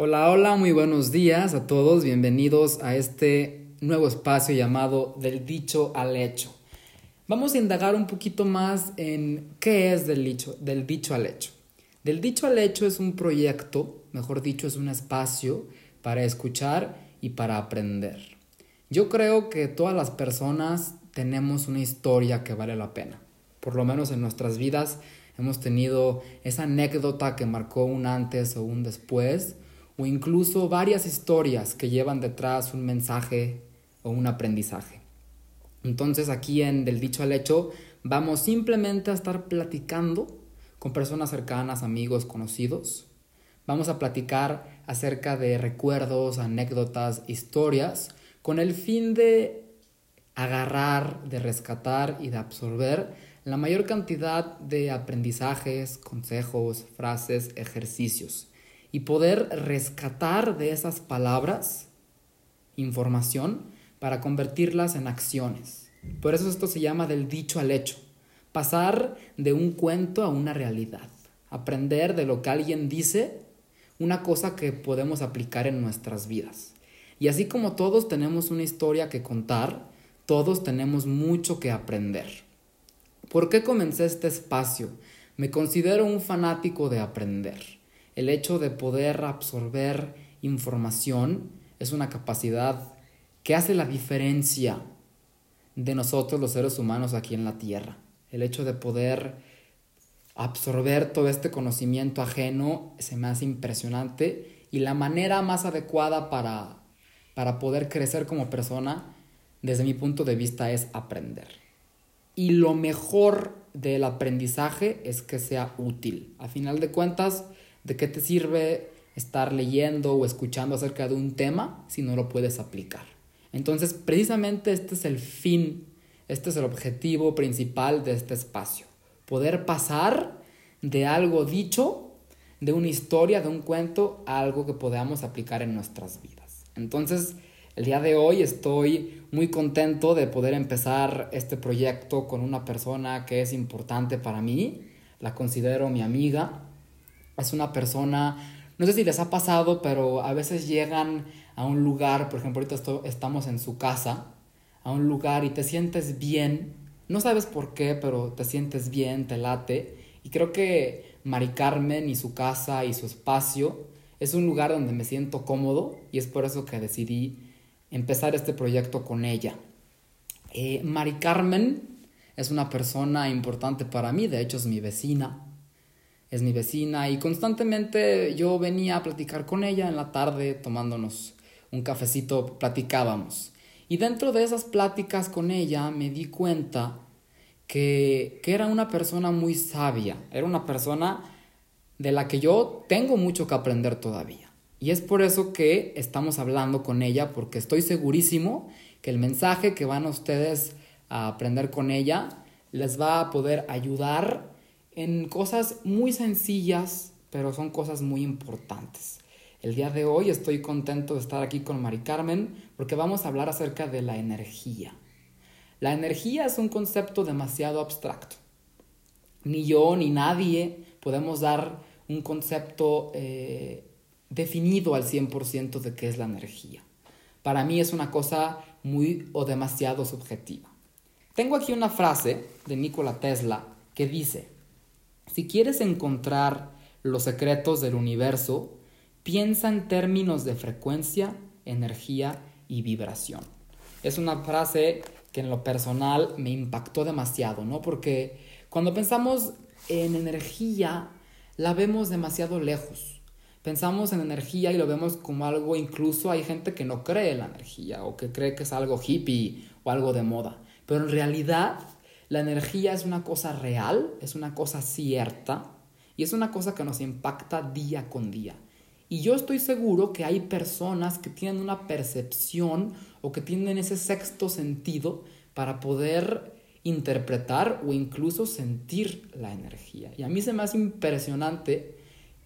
Hola, hola, muy buenos días a todos, bienvenidos a este nuevo espacio llamado Del dicho al hecho. Vamos a indagar un poquito más en qué es del dicho, del dicho al hecho. Del dicho al hecho es un proyecto, mejor dicho, es un espacio para escuchar y para aprender. Yo creo que todas las personas tenemos una historia que vale la pena. Por lo menos en nuestras vidas hemos tenido esa anécdota que marcó un antes o un después o incluso varias historias que llevan detrás un mensaje o un aprendizaje. Entonces aquí en Del dicho al hecho vamos simplemente a estar platicando con personas cercanas, amigos, conocidos. Vamos a platicar acerca de recuerdos, anécdotas, historias, con el fin de agarrar, de rescatar y de absorber la mayor cantidad de aprendizajes, consejos, frases, ejercicios y poder rescatar de esas palabras información para convertirlas en acciones. Por eso esto se llama del dicho al hecho. Pasar de un cuento a una realidad. Aprender de lo que alguien dice, una cosa que podemos aplicar en nuestras vidas. Y así como todos tenemos una historia que contar, todos tenemos mucho que aprender. ¿Por qué comencé este espacio? Me considero un fanático de aprender el hecho de poder absorber información es una capacidad que hace la diferencia de nosotros los seres humanos aquí en la Tierra. El hecho de poder absorber todo este conocimiento ajeno se me hace impresionante y la manera más adecuada para, para poder crecer como persona, desde mi punto de vista, es aprender. Y lo mejor del aprendizaje es que sea útil. A final de cuentas, ¿De qué te sirve estar leyendo o escuchando acerca de un tema si no lo puedes aplicar? Entonces, precisamente este es el fin, este es el objetivo principal de este espacio. Poder pasar de algo dicho, de una historia, de un cuento, a algo que podamos aplicar en nuestras vidas. Entonces, el día de hoy estoy muy contento de poder empezar este proyecto con una persona que es importante para mí. La considero mi amiga, es una persona, no sé si les ha pasado, pero a veces llegan a un lugar, por ejemplo, ahorita estamos en su casa, a un lugar y te sientes bien, no sabes por qué, pero te sientes bien, te late. Y creo que Mari Carmen y su casa y su espacio es un lugar donde me siento cómodo y es por eso que decidí empezar este proyecto con ella. Eh, Mari Carmen es una persona importante para mí, de hecho es mi vecina es mi vecina y constantemente yo venía a platicar con ella en la tarde tomándonos un cafecito, platicábamos. Y dentro de esas pláticas con ella me di cuenta que, que era una persona muy sabia, era una persona de la que yo tengo mucho que aprender todavía. Y es por eso que estamos hablando con ella, porque estoy segurísimo que el mensaje que van ustedes a aprender con ella les va a poder ayudar en cosas muy sencillas, pero son cosas muy importantes. El día de hoy estoy contento de estar aquí con Mari Carmen porque vamos a hablar acerca de la energía. La energía es un concepto demasiado abstracto. Ni yo ni nadie podemos dar un concepto eh, definido al 100% de qué es la energía. Para mí es una cosa muy o demasiado subjetiva. Tengo aquí una frase de Nikola Tesla que dice, si quieres encontrar los secretos del universo, piensa en términos de frecuencia, energía y vibración. Es una frase que en lo personal me impactó demasiado, ¿no? Porque cuando pensamos en energía, la vemos demasiado lejos. Pensamos en energía y lo vemos como algo, incluso hay gente que no cree en la energía o que cree que es algo hippie o algo de moda. Pero en realidad la energía es una cosa real, es una cosa cierta y es una cosa que nos impacta día con día. Y yo estoy seguro que hay personas que tienen una percepción o que tienen ese sexto sentido para poder interpretar o incluso sentir la energía. Y a mí se me hace impresionante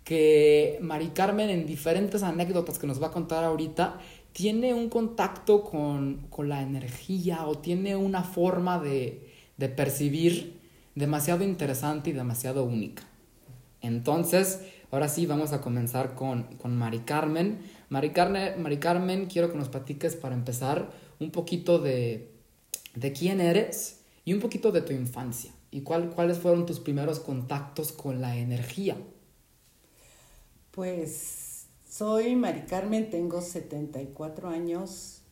que Mari Carmen en diferentes anécdotas que nos va a contar ahorita tiene un contacto con, con la energía o tiene una forma de, de percibir demasiado interesante y demasiado única. Entonces, Ahora sí, vamos a comenzar con, con Mari Carmen. Mari, Carmen, quiero que nos platiques para empezar un poquito de, de quién eres y un poquito de tu infancia. ¿Y cuál, cuáles fueron tus primeros contactos con la energía? Pues soy Mari Carmen, tengo 74 años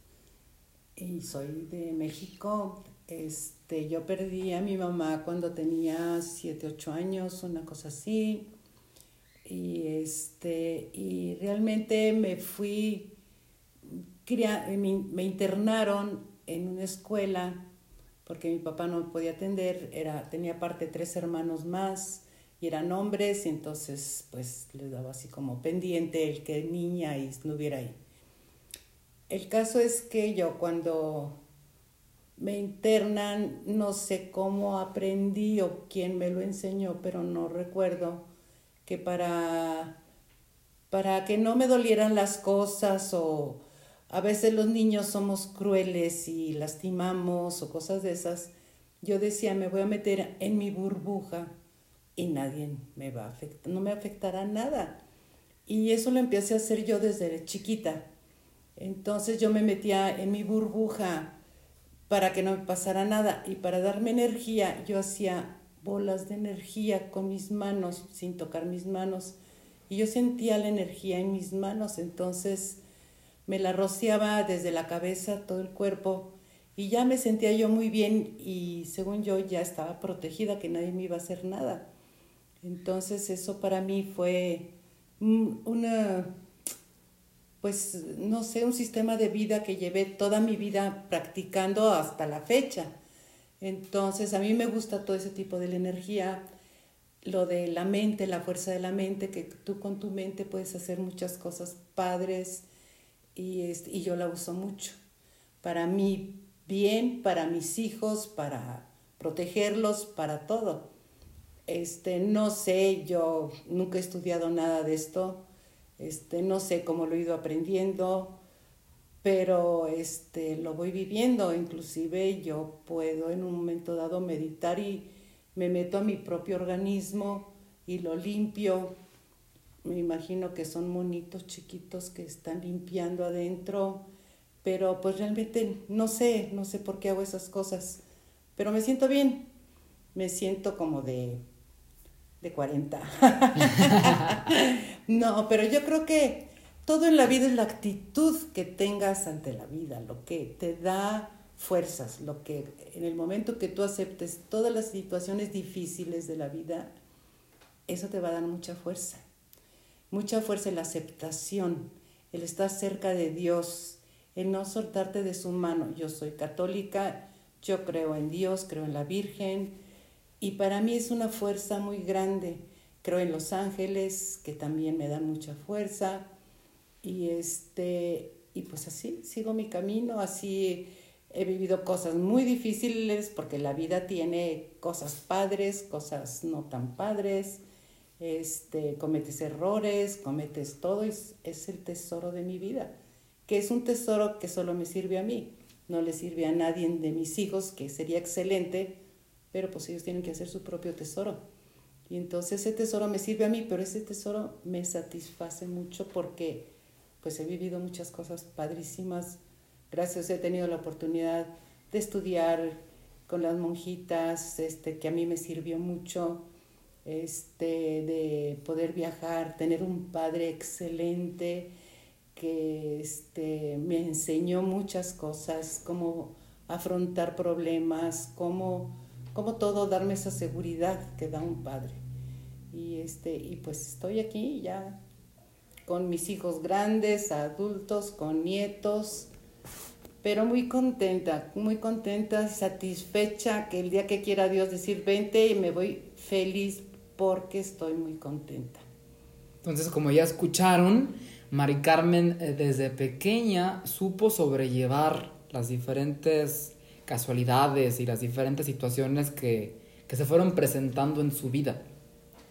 y soy de México. Este, yo perdí a mi mamá cuando tenía 7, 8 años, una cosa así. Y, este, y realmente me fui, me, internaron en una escuela porque mi papá no podía atender, era, tenía aparte tres hermanos más y eran hombres y entonces pues le daba así como pendiente el que niña y no hubiera ahí. El caso es que yo cuando me internan, no sé cómo aprendí o quién me lo enseñó, pero no recuerdo que para, para que no me dolieran las cosas o a veces los niños somos crueles y lastimamos o cosas de esas, yo decía, me voy a meter en mi burbuja y nadie me va a afectar, no me afectará nada. Y eso lo empecé a hacer yo desde chiquita. Entonces yo me metía en mi burbuja para que no me pasara nada. Y para darme energía, yo hacía bolas de energía con mis manos, sin tocar mis manos. Y yo sentía la energía en mis manos, entonces me la rociaba desde la cabeza, todo el cuerpo. Y ya me sentía yo muy bien y según yo ya estaba protegida, que nadie me iba a hacer nada. Entonces eso para mí fue una pues no sé, un sistema de vida que llevé toda mi vida practicando hasta la fecha. Entonces, a mí me gusta todo ese tipo de la energía, lo de la mente, la fuerza de la mente, que tú con tu mente puedes hacer muchas cosas padres y, este, y yo la uso mucho. Para mí bien, para mis hijos, para protegerlos, para todo. Este, no sé, yo nunca he estudiado nada de esto, este, no sé cómo lo he ido aprendiendo, pero este, lo voy viviendo. Inclusive yo puedo en un momento dado meditar y me meto a mi propio organismo y lo limpio. Me imagino que son monitos chiquitos que están limpiando adentro, pero pues realmente no sé, no sé por qué hago esas cosas, pero me siento bien, me siento como de de 40. no, pero yo creo que todo en la vida es la actitud que tengas ante la vida, lo que te da fuerzas, lo que en el momento que tú aceptes todas las situaciones difíciles de la vida, eso te va a dar mucha fuerza. Mucha fuerza en la aceptación, el estar cerca de Dios, el no soltarte de su mano. Yo soy católica, yo creo en Dios, creo en la Virgen, y para mí es una fuerza muy grande. Creo en los ángeles, que también me dan mucha fuerza. Y, este, y pues así, sigo mi camino, así he vivido cosas muy difíciles porque la vida tiene cosas padres, cosas no tan padres. Este, cometes errores, cometes todo, es, es el tesoro de mi vida, que es un tesoro que solo me sirve a mí, no le sirve a nadie de mis hijos, que sería excelente, pero pues ellos tienen que hacer su propio tesoro. Y entonces ese tesoro me sirve a mí, pero ese tesoro me satisface mucho porque pues he vivido muchas cosas padrísimas. Gracias, he tenido la oportunidad de estudiar con las monjitas, este, que a mí me sirvió mucho, este, de poder viajar, tener un padre excelente que este, me enseñó muchas cosas, cómo afrontar problemas, cómo como todo darme esa seguridad que da un padre. Y, este, y pues estoy aquí ya con mis hijos grandes, adultos, con nietos, pero muy contenta, muy contenta, satisfecha que el día que quiera Dios decir vente y me voy feliz porque estoy muy contenta. Entonces, como ya escucharon, Mari Carmen eh, desde pequeña supo sobrellevar las diferentes casualidades y las diferentes situaciones que, se fueron presentando en su vida.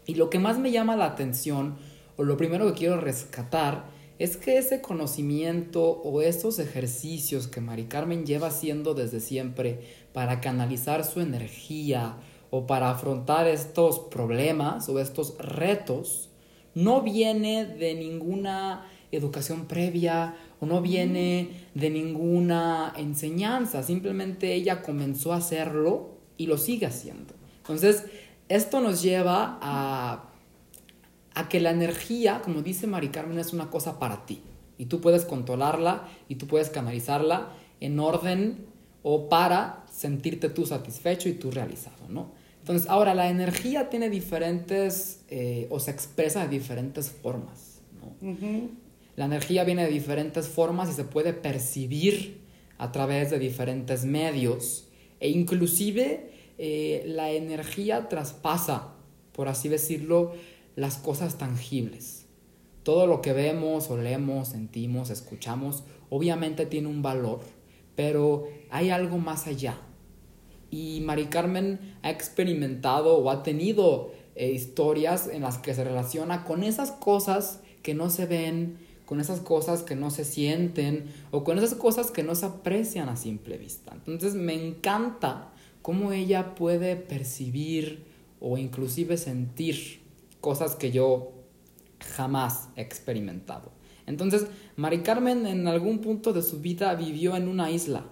Y lo que más me llama la atención, o lo primero que quiero rescatar, es que ese conocimiento o esos ejercicios que Mari Carmen lleva haciendo desde siempre para canalizar su energía o para afrontar estos problemas o estos retos, no viene de ninguna educación previa o no viene de ninguna enseñanza, simplemente ella comenzó a hacerlo y lo sigue haciendo. Entonces, esto nos lleva a, a que la energía, como dice Mari Carmen, es una cosa para ti y tú puedes controlarla y tú puedes canalizarla en orden o para sentirte tú satisfecho y tú realizado, ¿no? Entonces, ahora la energía tiene diferentes eh, o se expresa de diferentes formas, ¿no? La energía viene de diferentes formas y se puede percibir a través de diferentes medios e inclusive eh, la energía traspasa, por así decirlo, las cosas tangibles. Todo lo que vemos, olemos, sentimos, escuchamos, obviamente tiene un valor, pero hay algo más allá. Y Mari Carmen ha experimentado o ha tenido eh, historias en las que se relaciona con esas cosas que no se ven, con esas cosas que no se sienten o con esas cosas que no se aprecian a simple vista. Entonces me encanta cómo ella puede percibir o inclusive sentir cosas que yo jamás he experimentado. Entonces, Mari Carmen en algún punto de su vida vivió en una isla.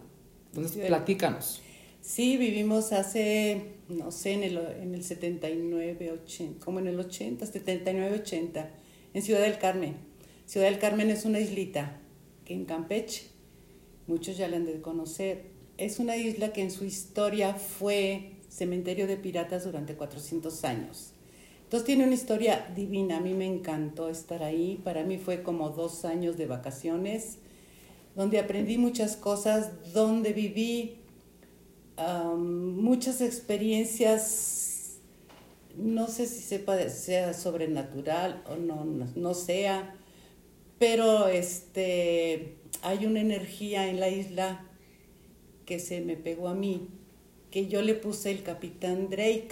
Entonces, platícanos. Sí, vivimos hace, no sé, en el, en el 79, 80, como en el 80, 79, 80, en Ciudad del Carmen. Ciudad del Carmen es una islita que en Campeche, muchos ya la han de conocer, es una isla que en su historia fue cementerio de piratas durante 400 años. Entonces tiene una historia divina, a mí me encantó estar ahí, para mí fue como dos años de vacaciones, donde aprendí muchas cosas, donde viví muchas experiencias, no sé si sepa, sea sobrenatural o no, no sea, pero este, hay una energía en la isla que se me pegó a mí, que yo le puse el capitán Drake.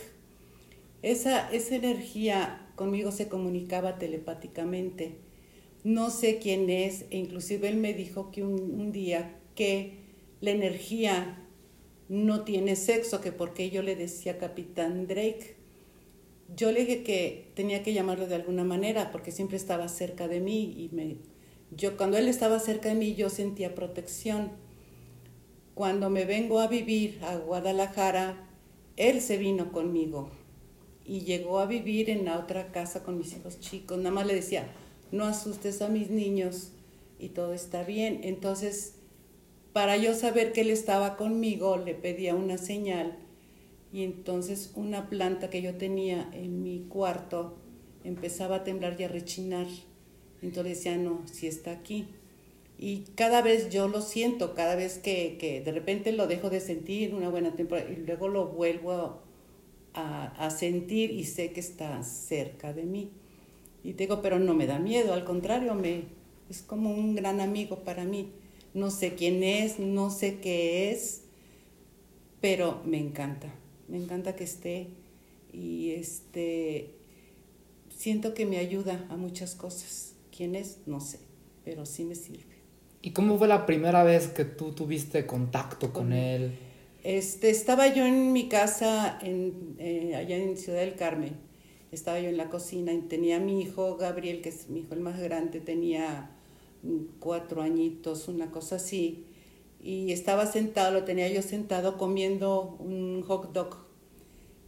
Esa, esa energía conmigo se comunicaba telepáticamente. No sé quién es, e inclusive él me dijo que un, un día que la energía no tiene sexo, que porque yo le decía capitán Drake. Yo le dije que tenía que llamarlo de alguna manera porque siempre estaba cerca de mí y me, yo cuando él estaba cerca de mí yo sentía protección. Cuando me vengo a vivir a Guadalajara, él se vino conmigo y llegó a vivir en la otra casa con mis hijos chicos. Nada más le decía, no asustes a mis niños y todo está bien. Entonces, para yo saber que él estaba conmigo, le pedía una señal y entonces una planta que yo tenía en mi cuarto empezaba a temblar y a rechinar. Entonces decía, no, si está aquí. Y cada vez yo lo siento, cada vez que, de repente lo dejo de sentir una buena temporada y luego lo vuelvo a, a, sentir y sé que está cerca de mí. Y digo, pero no me da miedo, al contrario, me, es como un gran amigo para mí. No sé quién es, no sé qué es, pero me encanta, me encanta que esté y este siento que me ayuda a muchas cosas. ¿Quién es? No sé, pero sí me sirve. ¿Y cómo fue la primera vez que tú tuviste contacto con, él? Este, estaba yo en mi casa en, eh, allá en Ciudad del Carmen. Estaba yo en la cocina y tenía a mi hijo Gabriel, que es mi hijo el más grande, tenía cuatro añitos, una cosa así. Y estaba sentado, lo tenía yo sentado comiendo un hot dog.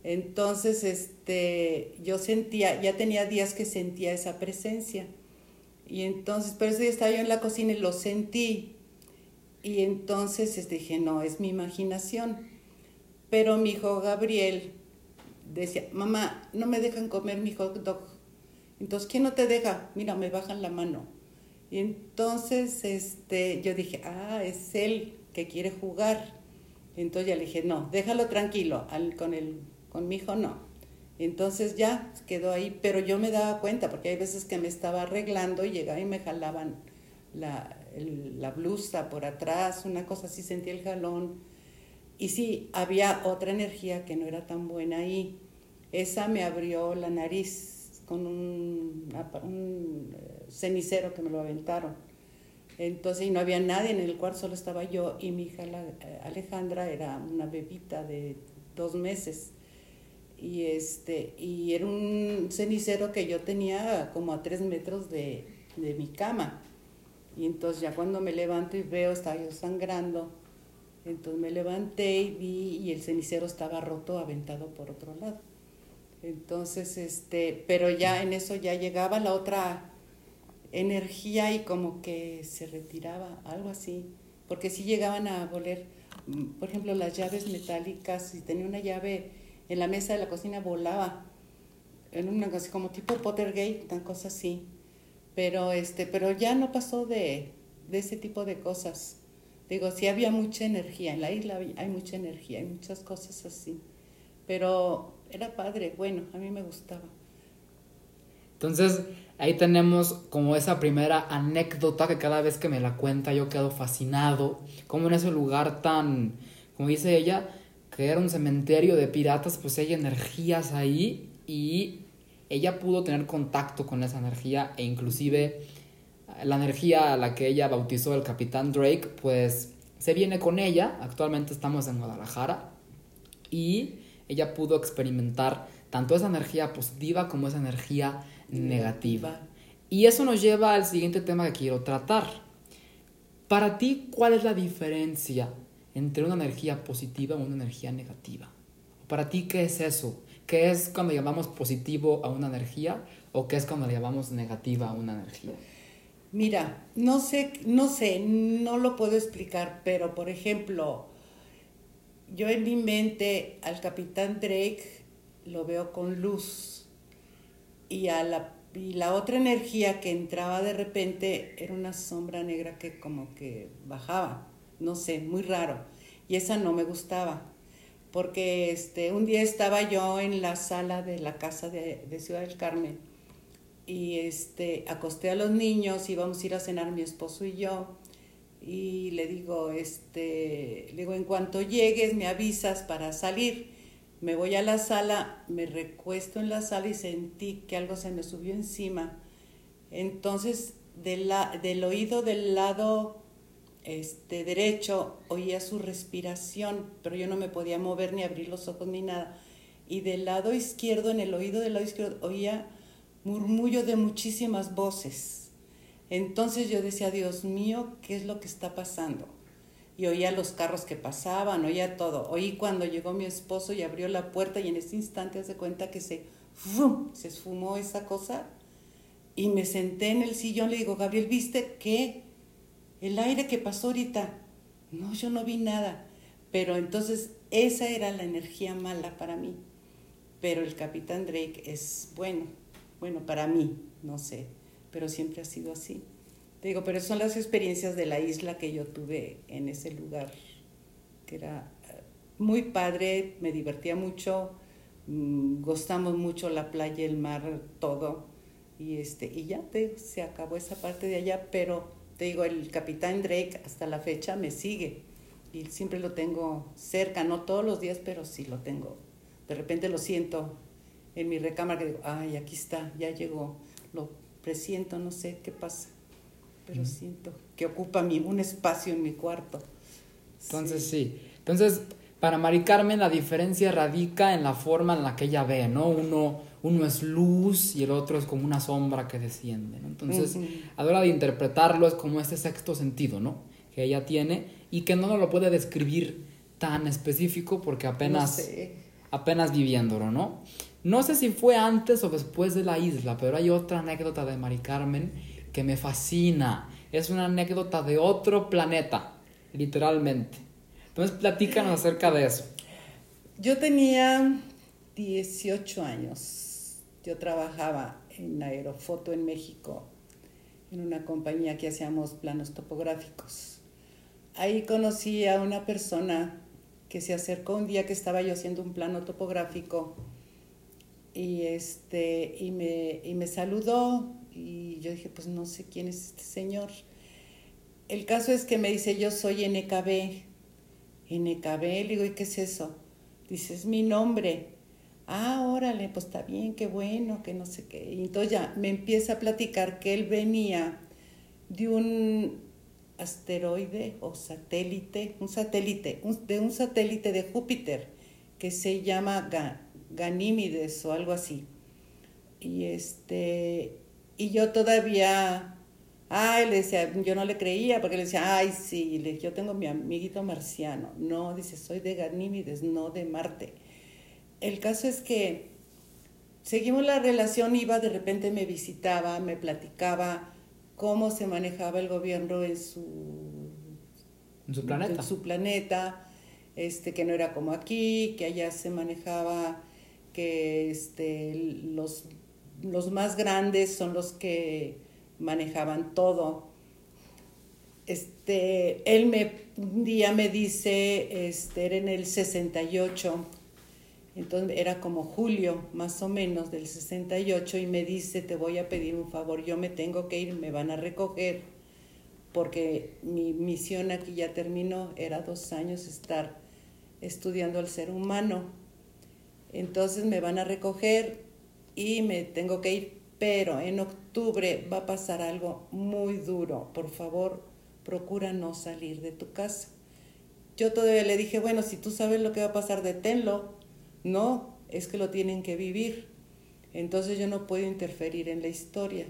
Entonces, este, yo sentía, ya tenía días que sentía esa presencia. Y entonces, pero ese día estaba yo en la cocina y lo sentí. Y entonces este, dije, no, es mi imaginación. Pero mi hijo Gabriel decía, mamá, no me dejan comer mi hot dog. Entonces, ¿quién no te deja? Mira, me bajan la mano. Y entonces este, yo dije, ah, es él que quiere jugar. Entonces ya le dije, no, déjalo tranquilo, al, con, el, con mi hijo no. Entonces ya quedó ahí, pero yo me daba cuenta, porque hay veces que me estaba arreglando y llegaba y me jalaban la, la blusa por atrás, una cosa así, sentí el jalón. Y sí, había otra energía que no era tan buena ahí. Esa me abrió la nariz con un, un eh, cenicero que me lo aventaron. Entonces, y no había nadie en el cuarto, solo estaba yo y mi hija la, eh, Alejandra, era una bebita de dos meses. y este y era un cenicero que yo tenía como a tres metros de, de mi cama y entonces ya cuando me levanto y veo estaba yo sangrando entonces me levanté y vi y el cenicero estaba roto aventado por otro lado entonces este pero ya en eso ya llegaba la otra energía y como que se retiraba algo así porque si llegaban a voler mm, por ejemplo las llaves metálicas si tenía una llave en la mesa de la cocina volaba en una cosa como tipo Pottergate, una cosa así. Pero este, pero ya no pasó de, de ese tipo de cosas. Digo, sí había mucha energía, en la isla hay mucha energía, hay muchas cosas así. Pero era padre, bueno, a mí me gustaba. Entonces, ahí tenemos como esa primera anécdota que cada vez que me la cuenta yo quedo fascinado, como en ese lugar tan, como dice ella, que era un cementerio de piratas, pues hay energías ahí y ella pudo tener contacto con esa energía e inclusive la energía a la que ella bautizó el capitán Drake, pues se viene con ella, actualmente estamos en Guadalajara y ella pudo experimentar tanto esa energía positiva como esa energía negativa. Y eso nos lleva al siguiente tema que quiero tratar. Para ti, ¿cuál es la diferencia entre una energía positiva y una energía negativa. Para ti, ¿qué es eso? ¿Qué es cuando llamamos positivo a una energía o qué es cuando llamamos negativa a una energía? Mira, no sé, no sé, no lo puedo explicar, pero por ejemplo, yo en mi mente al capitán Drake lo veo con luz y a la y la otra energía que entraba de repente era una sombra negra que como que bajaba no sé, muy raro. Y esa no me gustaba, porque este, un día estaba yo en la sala de la casa de, Ciudad del Carmen y este, acosté a los niños, íbamos a ir a cenar mi esposo y yo, y le digo, este, le digo, en cuanto llegues me avisas para salir. Me voy a la sala, me recuesto en la sala y sentí que algo se me subió encima. Entonces, del oído del lado este, derecho oía su respiración, pero yo no me podía mover ni abrir los ojos ni nada. Y del lado izquierdo, en el oído del lado izquierdo, oía murmullo de muchísimas voces. Entonces yo decía, Dios mío, ¿qué es lo que está pasando? Y oía los carros que pasaban, oía todo. Oí cuando llegó mi esposo y abrió la puerta y en ese instante hace cuenta que se, se esfumó esa cosa. Y me senté en el sillón, le digo, Gabriel, ¿viste qué? el aire que pasó ahorita, no, yo no vi nada. Pero entonces esa era la energía mala para mí. Pero el capitán Drake es bueno, bueno, para mí, no sé, pero siempre ha sido así. Te digo, pero son las experiencias de la isla que yo tuve en ese lugar, que era eh, muy padre, me divertía mucho, mm, gustamos mucho la playa, el mar, todo. Y, este, y ya te, se acabó esa parte de allá, pero te digo, el capitán Drake hasta la fecha me sigue y siempre lo tengo cerca, no todos los días, pero sí lo tengo. De repente lo siento en mi recámara que digo, ay, aquí está, ya llegó, lo presiento, no sé qué pasa, pero siento que ocupa mi, un espacio en mi cuarto. Entonces sí. Entonces, para Mari Carmen la diferencia radica en la forma en la que ella ve, ¿no? Uno uno es luz y el otro es como una sombra que desciende. Entonces, a la hora de interpretarlo es como este sexto sentido, ¿no? Que ella tiene y que no nos lo puede describir tan específico porque apenas, apenas viviéndolo, ¿no? No sé si fue antes o después de la isla, pero hay otra anécdota de Mari Carmen que me fascina. Es una anécdota de otro planeta, literalmente. Entonces, platícanos acerca de eso. Yo tenía 18 años yo trabajaba en Aerofoto en México, en una compañía que hacíamos planos topográficos. Ahí conocí a una persona que se acercó un día que estaba yo haciendo un plano topográfico y, este, y, me, y me saludó y yo dije, pues no sé quién es este señor. El caso es que me dice, yo soy NKB. NKB, le digo, ¿y qué es eso? Dice, es mi nombre ah, órale, pues está bien, qué bueno, que no sé qué. Y entonces ya me empieza a platicar que él venía de un asteroide o satélite, un satélite, de un satélite de Júpiter que se llama Ganímides o algo así. Y este, y yo todavía, ay, le decía, yo no le creía porque le decía, ay, sí, le, yo tengo mi amiguito marciano. No, dice, soy de Ganímides, no de Marte. El caso es que seguimos la relación, iba, de repente me visitaba, me platicaba cómo se manejaba el gobierno en su, en su planeta. En su planeta, este, que no era como aquí, que allá se manejaba que este, los, los más grandes son los que manejaban todo. Este, él me, un día me dice, este, era en el 68, entonces era como julio más o menos del 68 y me dice, te voy a pedir un favor, yo me tengo que ir, me van a recoger, porque mi misión aquí ya terminó, era dos años estar estudiando al ser humano. Entonces me van a recoger y me tengo que ir, pero en octubre va a pasar algo muy duro, por favor, procura no salir de tu casa. Yo todavía le dije, bueno, si tú sabes lo que va a pasar, deténlo no, es que lo tienen que vivir. Entonces yo no puedo interferir en la historia.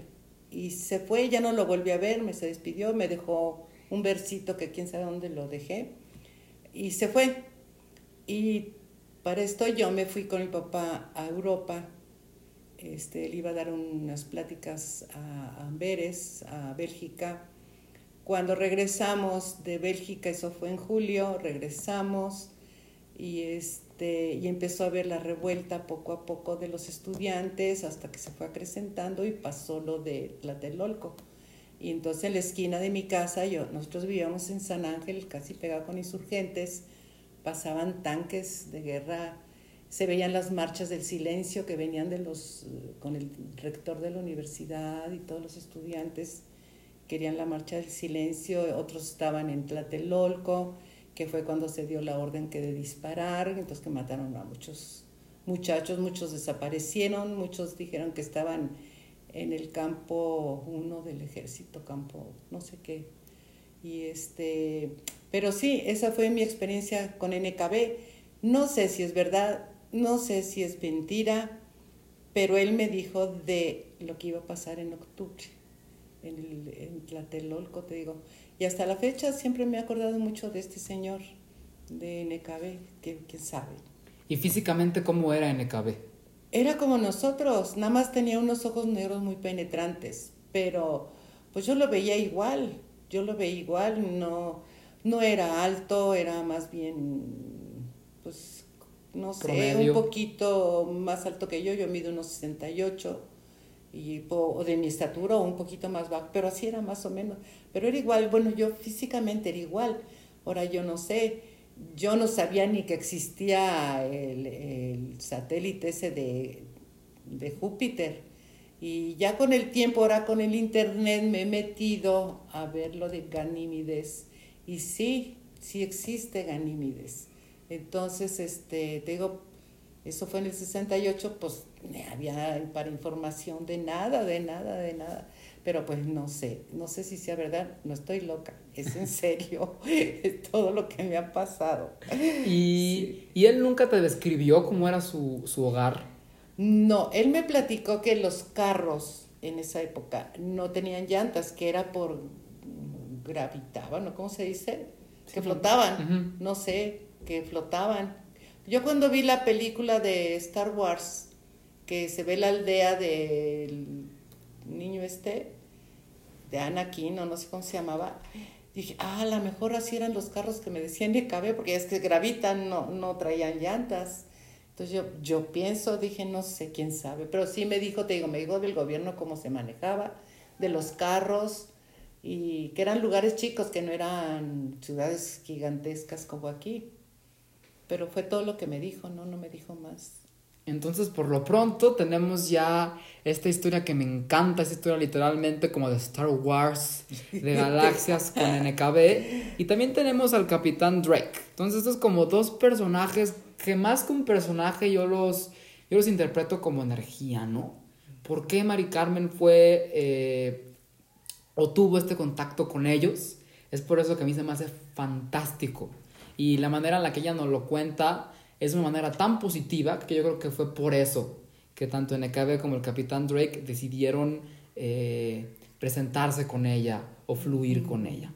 Y se fue, ya no lo volví a ver, me se despidió, me dejó un versito que quién sabe dónde lo dejé. Y se fue. Y para esto yo me fui con mi papá a Europa. Este, él iba a dar unas pláticas a Amberes, a Bélgica. Cuando regresamos de Bélgica, eso fue en julio, regresamos y este y empezó a ver la revuelta poco a poco de los estudiantes hasta que se fue acrecentando y pasó lo de Tlatelolco. Y entonces en la esquina de mi casa, yo, nosotros vivíamos en San Ángel, casi pegado con insurgentes, pasaban tanques de guerra, se veían las marchas del silencio que venían de los, con el rector de la universidad y todos los estudiantes querían la marcha del silencio, otros estaban en Tlatelolco, que fue cuando se dio la orden que de disparar, entonces que mataron a muchos muchachos, muchos desaparecieron, muchos dijeron que estaban en el campo uno del ejército, campo no sé qué. Y este, pero sí, esa fue mi experiencia con NKB. No sé si es verdad, no sé si es mentira, pero él me dijo de lo que iba a pasar en octubre, en, el, en Tlatelolco, te digo. Y hasta la fecha siempre me he acordado mucho de este señor de NKB, que quién sabe. ¿Y físicamente cómo era NKB? Era como nosotros, nada más tenía unos ojos negros muy penetrantes, pero pues yo lo veía igual, yo lo veía igual, no, no era alto, era más bien, pues, no sé, un poquito más alto que yo, yo mido unos 68 y, o de mi estatura o un poquito más bajo, pero así era más o menos. Pero era igual, bueno, yo físicamente era igual. Ahora yo no sé, yo no sabía ni que existía el, satélite ese de, de Júpiter. Y ya con el tiempo, ahora con el internet, me he metido a ver lo de Ganímides. Y sí, sí existe Ganímides. Entonces, este, te digo, eso fue en el 68, pues había para información de nada, de nada, de nada. Pero pues no sé, no sé si sea verdad, no estoy loca, es en serio, es todo lo que me ha pasado. ¿Y, ¿Y él nunca te describió cómo era su, su hogar? No, él me platicó que los carros en esa época no tenían llantas, que era por gravitaban, ¿no? ¿Cómo se dice? Que flotaban, no sé, que flotaban. Yo cuando vi la película de Star Wars, que se ve la aldea del niño este, de Anakin, o no sé cómo se llamaba, dije, ah, a lo mejor así eran los carros que me decían de cabe, porque es que gravitan, no, no traían llantas. Entonces yo, yo pienso, dije, no sé, quién sabe, pero sí me dijo, te digo, me dijo del gobierno cómo se manejaba, de los carros, y que eran lugares chicos, que no eran ciudades gigantescas como aquí. Pero fue todo lo que me dijo, no, no me dijo más. Entonces, por lo pronto, tenemos ya esta historia que me encanta, esta historia literalmente como de Star Wars, de galaxias con NKB. Y también tenemos al Capitán Drake. Entonces, estos como dos personajes que más que un personaje yo los, yo los interpreto como energía, ¿no? ¿Por qué Mari Carmen fue eh, o tuvo este contacto con ellos? Es por eso que a mí se me hace fantástico. Y la manera en la que ella nos lo cuenta es una manera tan positiva que yo creo que fue por eso que tanto NKB como el Capitán Drake decidieron eh, presentarse con ella o fluir con ella.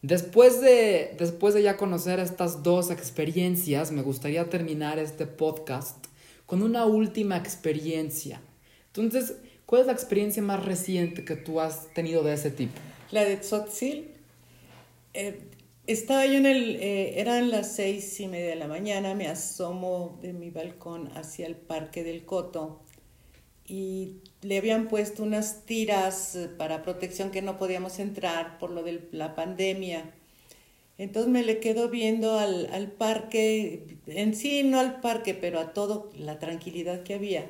Después de, después de ya conocer estas dos experiencias, me gustaría terminar este podcast con una última experiencia. Entonces, ¿cuál es la experiencia más reciente que tú has tenido de ese tipo? La de Tzotzil. Eh, estaba yo en el, eh, eran las seis y media de la mañana, me asomo de mi balcón hacia el parque del Coto y le habían puesto unas tiras eh, para protección que no podíamos entrar por lo de la pandemia. Entonces me le quedo viendo al, al parque, en sí no al parque, pero a todo, la tranquilidad que había.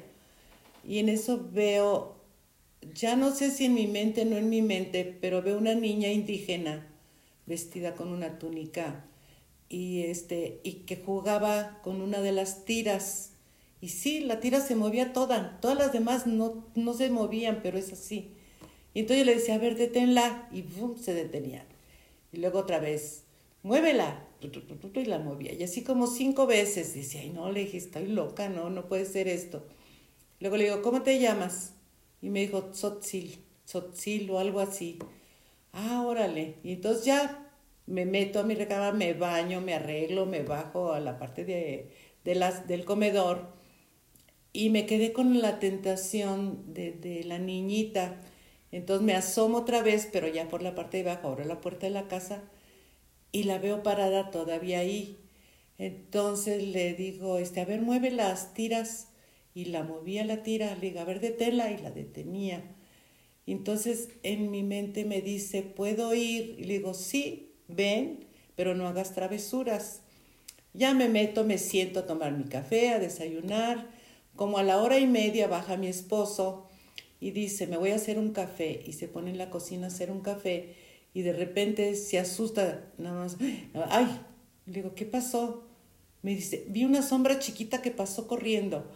Y en eso veo, ya no sé si en mi mente, no en mi mente, pero veo una niña indígena vestida con una túnica y, este, y que jugaba con una de las tiras y sí, la tira se movía toda, todas las demás no, no se movían, pero es así. Y entonces yo le decía, a ver, deténla, y ¡bum! se detenían. Y luego otra vez, muévela, y la movía. Y así como cinco veces, decía, ay, no, le dije, estoy loca, no, no puede ser esto. Luego le digo, ¿cómo te llamas? Y me dijo, Tzotzil, Tzotzil o algo así. Ah, órale. Y entonces ya me meto a mi recámara, me baño, me arreglo, me bajo a la parte de, de las, del comedor y me quedé con la tentación de, de, la niñita. Entonces me asomo otra vez, pero ya por la parte de abajo, abro la puerta de la casa y la veo parada todavía ahí. Entonces le digo, este, a ver, mueve las tiras. Y la movía la tira, le digo, a ver, y la detenía. Entonces en mi mente me dice, ¿puedo ir? Y le digo, sí, ven, pero no hagas travesuras. Ya me meto, me siento a tomar mi café, a desayunar como a la hora y media baja mi esposo y dice, me voy a hacer un café y se pone en la cocina a hacer un café y de repente se asusta, nada más, ay, le digo, ¿qué pasó? Me dice, vi una sombra chiquita que pasó corriendo.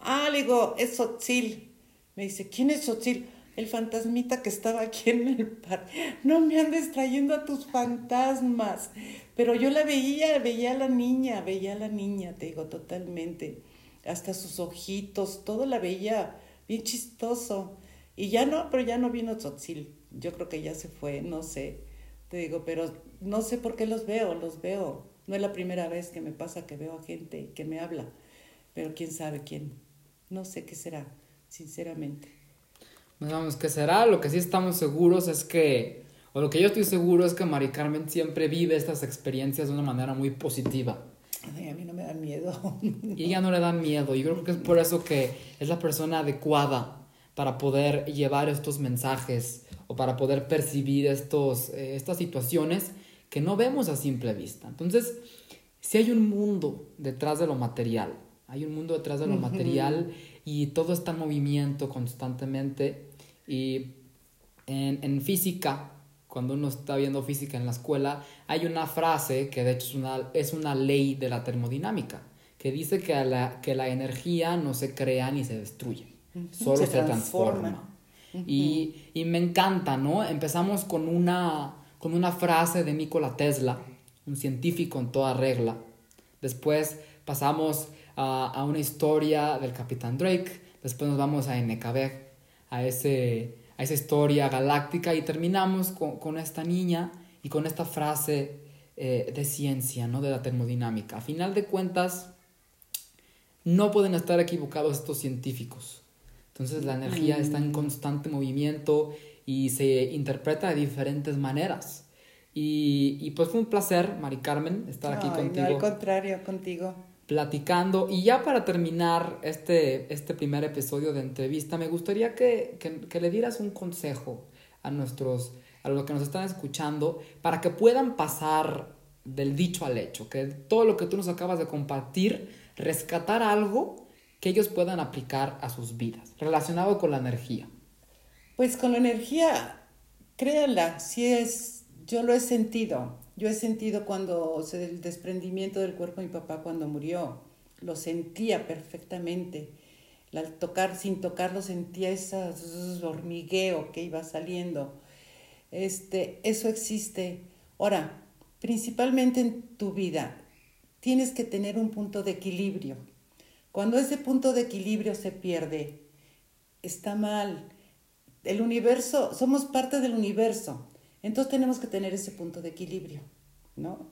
Ah, le digo, es Sotzil. Me dice, ¿quién es Sotzil? El fantasmita que estaba aquí en el parque. No me andes trayendo a tus fantasmas. Pero yo la veía, veía a la niña, veía a la niña, te digo, totalmente hasta sus ojitos, todo la veía bien chistoso. Y ya no, pero ya no vino Tzotzil. Yo creo que ya se fue, no sé. Te digo, pero no sé por qué los veo, los veo. No es la primera vez que me pasa que veo a gente que me habla, pero quién sabe quién. No sé qué será, sinceramente. No sabemos qué será, lo que sí estamos seguros es que, o lo que yo estoy seguro es que Mari Carmen siempre vive estas experiencias de una manera muy positiva a mí no me da miedo. Y ella no le da miedo. Y creo que es por eso que es la persona adecuada para poder llevar estos mensajes o para poder percibir estos, eh, estas situaciones que no vemos a simple vista. Entonces, si hay un mundo detrás de lo material, hay un mundo detrás de lo material y todo está en movimiento constantemente. Y en, en física, cuando uno está viendo física en la escuela, hay una frase que de hecho es una, es una ley de la termodinámica, que dice que la, que la energía no se crea ni se destruye, solo se, transforma. y, y, me encanta, ¿no? Empezamos con una, con una frase de Nikola Tesla, un científico en toda regla. Después pasamos a, a una historia del Capitán Drake, después nos vamos a NKB, a ese a esa historia galáctica y terminamos con, esta niña y con esta frase eh, de ciencia, ¿no? De la termodinámica. A final de cuentas, no pueden estar equivocados estos científicos. Entonces la energía está en constante movimiento y se interpreta de diferentes maneras. Y, pues fue un placer, Mari Carmen, estar aquí contigo. al contrario, contigo platicando. Y ya para terminar este, este primer episodio de entrevista, me gustaría que, que, le dieras un consejo a nuestros, a los que nos están escuchando, para que puedan pasar del dicho al hecho, que todo lo que tú nos acabas de compartir, rescatar algo que ellos puedan aplicar a sus vidas, relacionado con la energía. Pues con la energía, créanla, si es, yo lo he sentido, yo he sentido cuando se el desprendimiento del cuerpo de mi papá cuando murió, lo sentía perfectamente. Al tocar, sin tocarlo, sentía ese hormigueo que iba saliendo. Este, eso existe. Ahora, principalmente en tu vida, tienes que tener un punto de equilibrio. Cuando ese punto de equilibrio se pierde, está mal. El universo, somos parte del universo, entonces tenemos que tener ese punto de equilibrio, ¿no?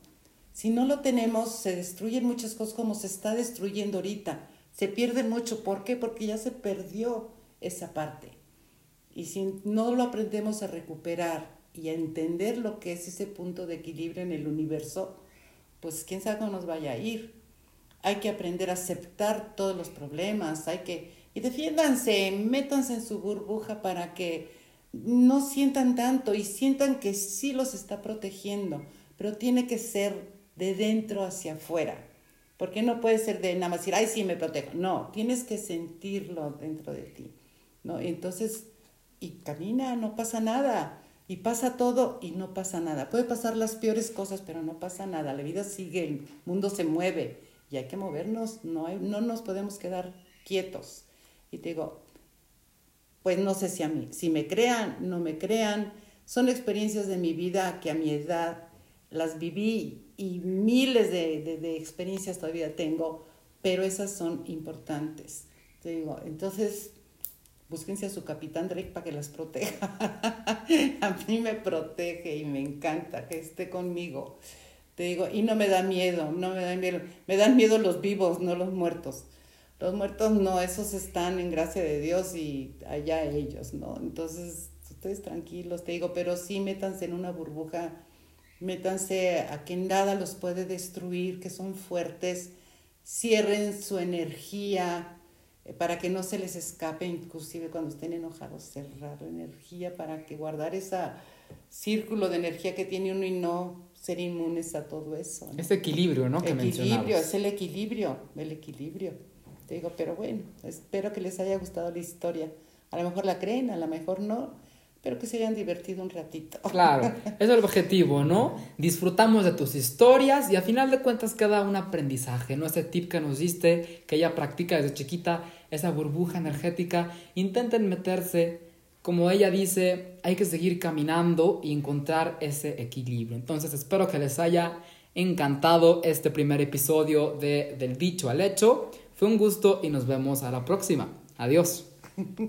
Si no lo tenemos, se destruyen muchas cosas como se está destruyendo ahorita. Se pierde mucho. ¿Por qué? Porque ya se perdió esa parte. Y si no lo aprendemos a recuperar y a entender lo que es ese punto de equilibrio en el universo, pues quién sabe cómo nos vaya a ir. Hay que aprender a aceptar todos los problemas, hay que... Y defiéndanse, métanse en su burbuja para que no sientan tanto y sientan que sí los está protegiendo, pero tiene que ser de dentro hacia afuera. Porque no puede ser de nada más decir, ay, sí, me protejo. No, tienes que sentirlo dentro de ti. ¿no? Entonces, y camina, no pasa nada. Y pasa todo y no pasa nada. Puede pasar las peores cosas, pero no pasa nada. La vida sigue, el mundo se mueve y hay que movernos. No, no nos podemos quedar quietos. Y te digo, pues no sé si a mí, si me crean, no me crean. Son experiencias de mi vida que a mi edad las viví y miles de, experiencias todavía tengo, pero esas son importantes. Te digo, entonces, búsquense a su capitán Drake para que las proteja. a mí me protege y me encanta que esté conmigo. Te digo, y no me da miedo, no me da miedo. Me dan miedo los vivos, no los muertos. Los muertos no, esos están en gracia de Dios y allá ellos, ¿no? Entonces, ustedes tranquilos, te digo, pero sí métanse en una burbuja métanse a que nada los puede destruir, que son fuertes, cierren su energía eh, para que no se les escape, inclusive cuando estén enojados, cerrar la energía para que guardar ese círculo de energía que tiene uno y no ser inmunes a todo eso. Ese equilibrio, ¿no? Que equilibrio, es el equilibrio, el equilibrio. Te digo, pero bueno, espero que les haya gustado la historia. A lo mejor la creen, a lo mejor no pero que se hayan divertido un ratito. Claro, es el objetivo, ¿no? Disfrutamos de tus historias y a final de cuentas queda un aprendizaje, ¿no? Ese tip que nos diste, que ella practica desde chiquita, esa burbuja energética, intenten meterse, como ella dice, hay que seguir caminando y encontrar ese equilibrio. Entonces espero que les haya encantado este primer episodio de Del dicho al hecho. Fue un gusto y nos vemos a la próxima. Adiós.